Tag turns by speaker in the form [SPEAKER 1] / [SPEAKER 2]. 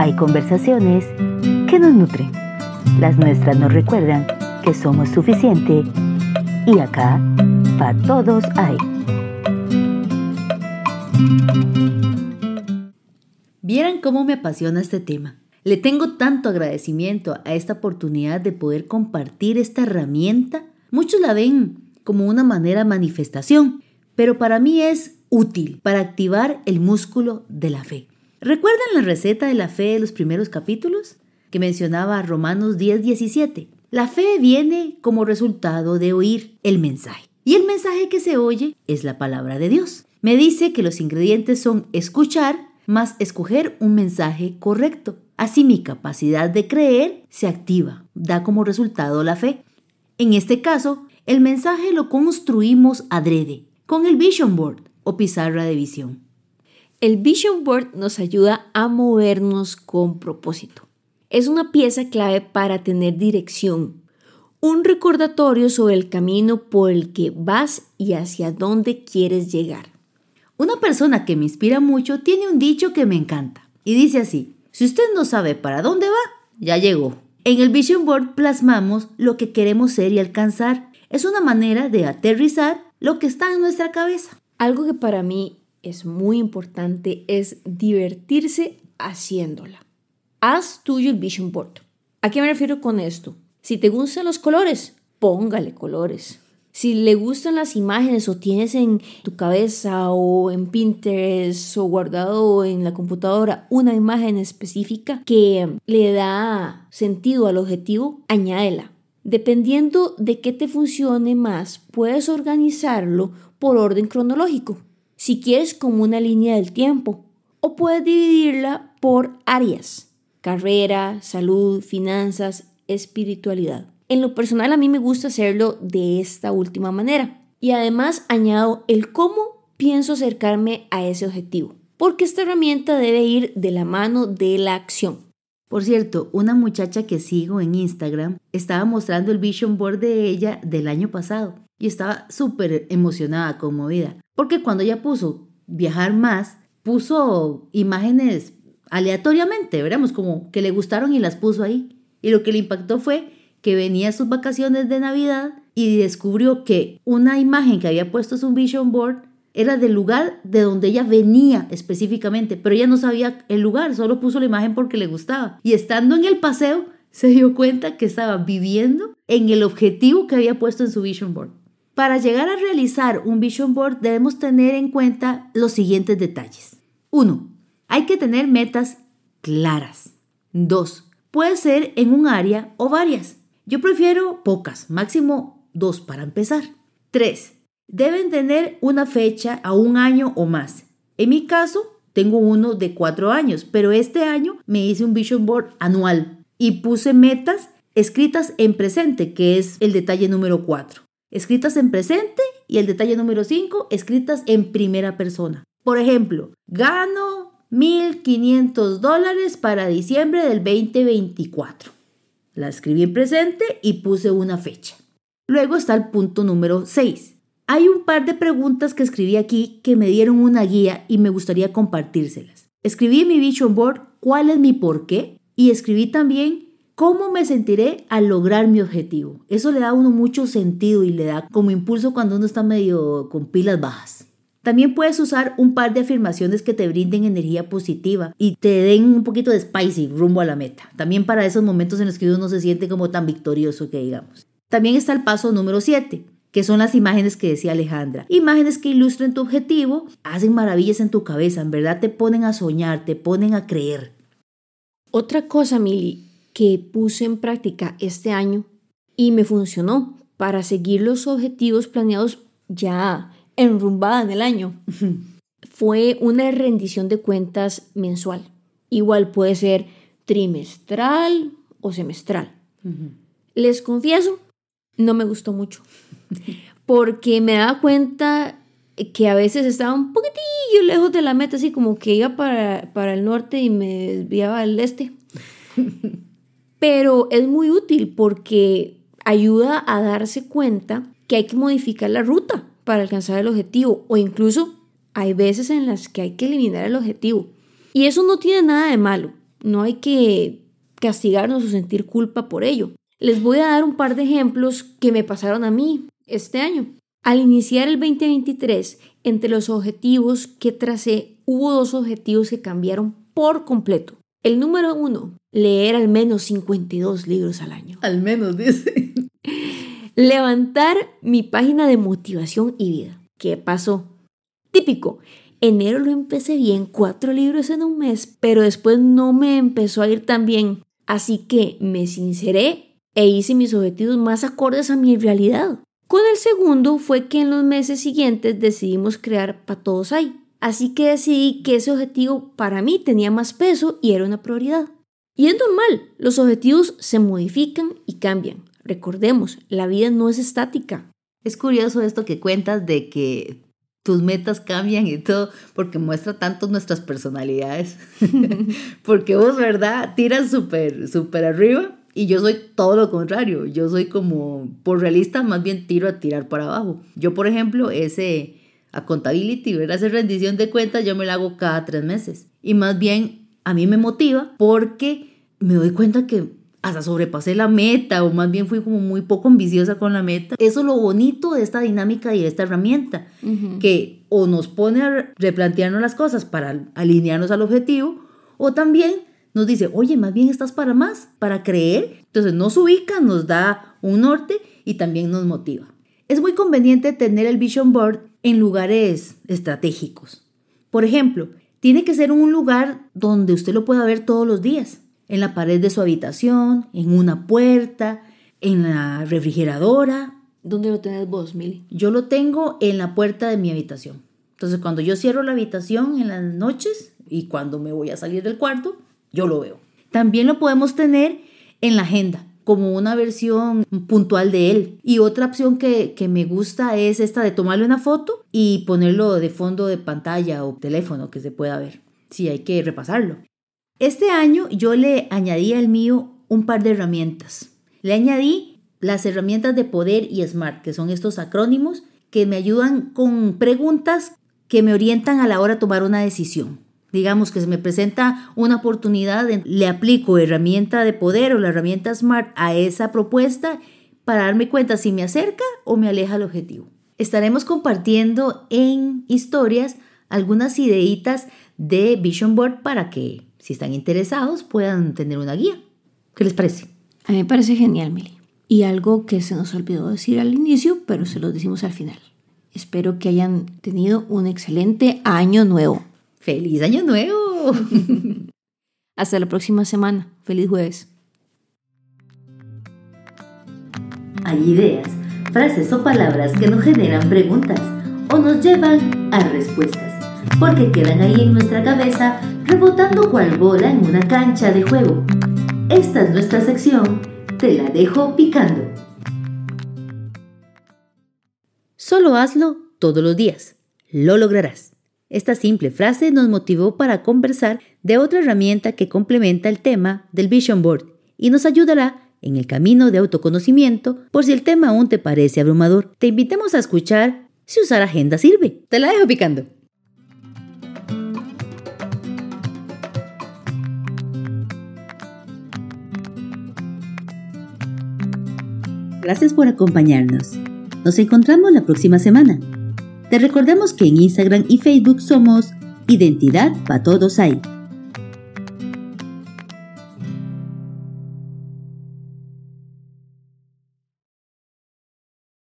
[SPEAKER 1] hay conversaciones que nos nutren. Las nuestras nos recuerdan que somos suficiente y acá para todos hay.
[SPEAKER 2] Vieran cómo me apasiona este tema. Le tengo tanto agradecimiento a esta oportunidad de poder compartir esta herramienta. Muchos la ven como una manera manifestación, pero para mí es útil para activar el músculo de la fe. ¿Recuerdan la receta de la fe de los primeros capítulos? Que mencionaba Romanos 10:17. La fe viene como resultado de oír el mensaje. Y el mensaje que se oye es la palabra de Dios. Me dice que los ingredientes son escuchar más escoger un mensaje correcto. Así mi capacidad de creer se activa, da como resultado la fe. En este caso, el mensaje lo construimos adrede, con el Vision Board o pizarra de visión.
[SPEAKER 3] El Vision Board nos ayuda a movernos con propósito. Es una pieza clave para tener dirección, un recordatorio sobre el camino por el que vas y hacia dónde quieres llegar.
[SPEAKER 2] Una persona que me inspira mucho tiene un dicho que me encanta y dice así, si usted no sabe para dónde va, ya llegó. En el Vision Board plasmamos lo que queremos ser y alcanzar. Es una manera de aterrizar lo que está en nuestra cabeza.
[SPEAKER 3] Algo que para mí es muy importante es divertirse haciéndola. Haz tuyo el vision board. ¿A qué me refiero con esto? Si te gustan los colores, póngale colores. Si le gustan las imágenes o tienes en tu cabeza o en Pinterest o guardado en la computadora una imagen específica que le da sentido al objetivo, añádela. Dependiendo de qué te funcione más, puedes organizarlo por orden cronológico si quieres como una línea del tiempo, o puedes dividirla por áreas, carrera, salud, finanzas, espiritualidad. En lo personal a mí me gusta hacerlo de esta última manera y además añado el cómo pienso acercarme a ese objetivo, porque esta herramienta debe ir de la mano de la acción.
[SPEAKER 2] Por cierto, una muchacha que sigo en Instagram estaba mostrando el vision board de ella del año pasado y estaba súper emocionada, conmovida, porque cuando ella puso viajar más, puso imágenes aleatoriamente, veremos como que le gustaron y las puso ahí. Y lo que le impactó fue que venía a sus vacaciones de Navidad y descubrió que una imagen que había puesto su vision board era del lugar de donde ella venía específicamente, pero ella no sabía el lugar, solo puso la imagen porque le gustaba. Y estando en el paseo, se dio cuenta que estaba viviendo en el objetivo que había puesto en su vision board. Para llegar a realizar un vision board debemos tener en cuenta los siguientes detalles. 1. Hay que tener metas claras. 2. Puede ser en un área o varias. Yo prefiero pocas, máximo dos para empezar. 3. Deben tener una fecha a un año o más. En mi caso, tengo uno de cuatro años, pero este año me hice un vision board anual y puse metas escritas en presente, que es el detalle número 4 escritas en presente y el detalle número 5, escritas en primera persona. Por ejemplo, gano 1.500 dólares para diciembre del 2024. La escribí en presente y puse una fecha. Luego está el punto número 6. Hay un par de preguntas que escribí aquí que me dieron una guía y me gustaría compartírselas. Escribí en mi vision board cuál es mi por qué y escribí también ¿Cómo me sentiré al lograr mi objetivo? Eso le da a uno mucho sentido y le da como impulso cuando uno está medio con pilas bajas. También puedes usar un par de afirmaciones que te brinden energía positiva y te den un poquito de spicy rumbo a la meta. También para esos momentos en los que uno se siente como tan victorioso que digamos. También está el paso número 7, que son las imágenes que decía Alejandra. Imágenes que ilustren tu objetivo, hacen maravillas en tu cabeza, en verdad te ponen a soñar, te ponen a creer.
[SPEAKER 3] Otra cosa, Mili, que puse en práctica este año y me funcionó para seguir los objetivos planeados ya enrumbada en el año. Fue una rendición de cuentas mensual. Igual puede ser trimestral o semestral. Les confieso, no me gustó mucho. Porque me daba cuenta que a veces estaba un poquitillo lejos de la meta, así como que iba para, para el norte y me desviaba al este. pero es muy útil porque ayuda a darse cuenta que hay que modificar la ruta para alcanzar el objetivo o incluso hay veces en las que hay que eliminar el objetivo. Y eso no tiene nada de malo. No hay que castigarnos o sentir culpa por ello. Les voy a dar un par de ejemplos que me pasaron a mí este año. Al iniciar el 2023, entre los objetivos que tracé, hubo dos objetivos que cambiaron por completo. El número uno, leer al menos 52 libros al año.
[SPEAKER 2] Al menos, dice.
[SPEAKER 3] Levantar mi página de motivación y vida. ¿Qué pasó? Típico. Enero lo empecé bien, cuatro libros en un mes, pero después no me empezó a ir tan bien. Así que me sinceré e hice mis objetivos más acordes a mi realidad. Con el segundo fue que en los meses siguientes decidimos crear para todos hay. Así que decidí que ese objetivo para mí tenía más peso y era una prioridad. Y es normal, los objetivos se modifican y cambian. Recordemos, la vida no es estática.
[SPEAKER 2] Es curioso esto que cuentas de que tus metas cambian y todo, porque muestra tanto nuestras personalidades. porque vos, ¿verdad? Tiras súper, súper arriba y yo soy todo lo contrario. Yo soy como, por realista, más bien tiro a tirar para abajo. Yo, por ejemplo, ese accountability, ¿verdad? Esa rendición de cuentas, yo me la hago cada tres meses. Y más bien, a mí me motiva porque me doy cuenta que hasta sobrepasé la meta o más bien fui como muy poco ambiciosa con la meta. Eso es lo bonito de esta dinámica y de esta herramienta, que o nos pone a replantearnos las cosas para alinearnos al objetivo o también nos dice, oye, más bien estás para más, para creer. Entonces nos ubica, nos da un norte y también nos motiva. Es muy conveniente tener el Vision Board en lugares estratégicos. Por ejemplo, tiene que ser un lugar donde usted lo pueda ver todos los días en la pared de su habitación, en una puerta, en la refrigeradora.
[SPEAKER 3] ¿Dónde lo tenés vos, Mili?
[SPEAKER 2] Yo lo tengo en la puerta de mi habitación. Entonces, cuando yo cierro la habitación en las noches y cuando me voy a salir del cuarto, yo lo veo. También lo podemos tener en la agenda como una versión puntual de él. Y otra opción que, que, me gusta es esta de tomarle una foto y ponerlo de fondo de pantalla o teléfono que se pueda ver. Sí, hay que repasarlo. Este año yo le añadí al mío un par de herramientas. Le añadí las herramientas de poder y SMART, que son estos acrónimos que me ayudan con preguntas que me orientan a la hora de tomar una decisión. Digamos que se me presenta una oportunidad, le aplico herramienta de poder o la herramienta SMART a esa propuesta para darme cuenta si me acerca o me aleja el objetivo. Estaremos compartiendo en historias algunas ideitas de Vision Board para que si están interesados, puedan tener una guía. ¿Qué les parece?
[SPEAKER 3] A mí me parece genial, Mili. Y algo que se nos olvidó decir al inicio, pero se lo decimos al final. Espero que hayan tenido un excelente año nuevo.
[SPEAKER 2] ¡Feliz año nuevo!
[SPEAKER 3] Hasta la próxima semana. Feliz jueves.
[SPEAKER 1] Hay ideas, frases o palabras que nos generan preguntas o nos llevan a respuestas, porque quedan ahí en nuestra cabeza rebotando cual bola en una cancha de juego. Esta es nuestra sección, te la dejo picando.
[SPEAKER 2] Solo hazlo todos los días, lo lograrás. Esta simple frase nos motivó para conversar de otra herramienta que complementa el tema del Vision Board y nos ayudará en el camino de autoconocimiento por si el tema aún te parece abrumador. Te invitamos a escuchar si usar agenda sirve. Te la dejo picando. Gracias por acompañarnos. Nos encontramos la próxima semana. Te recordamos que en Instagram y Facebook somos Identidad para Todos Hay.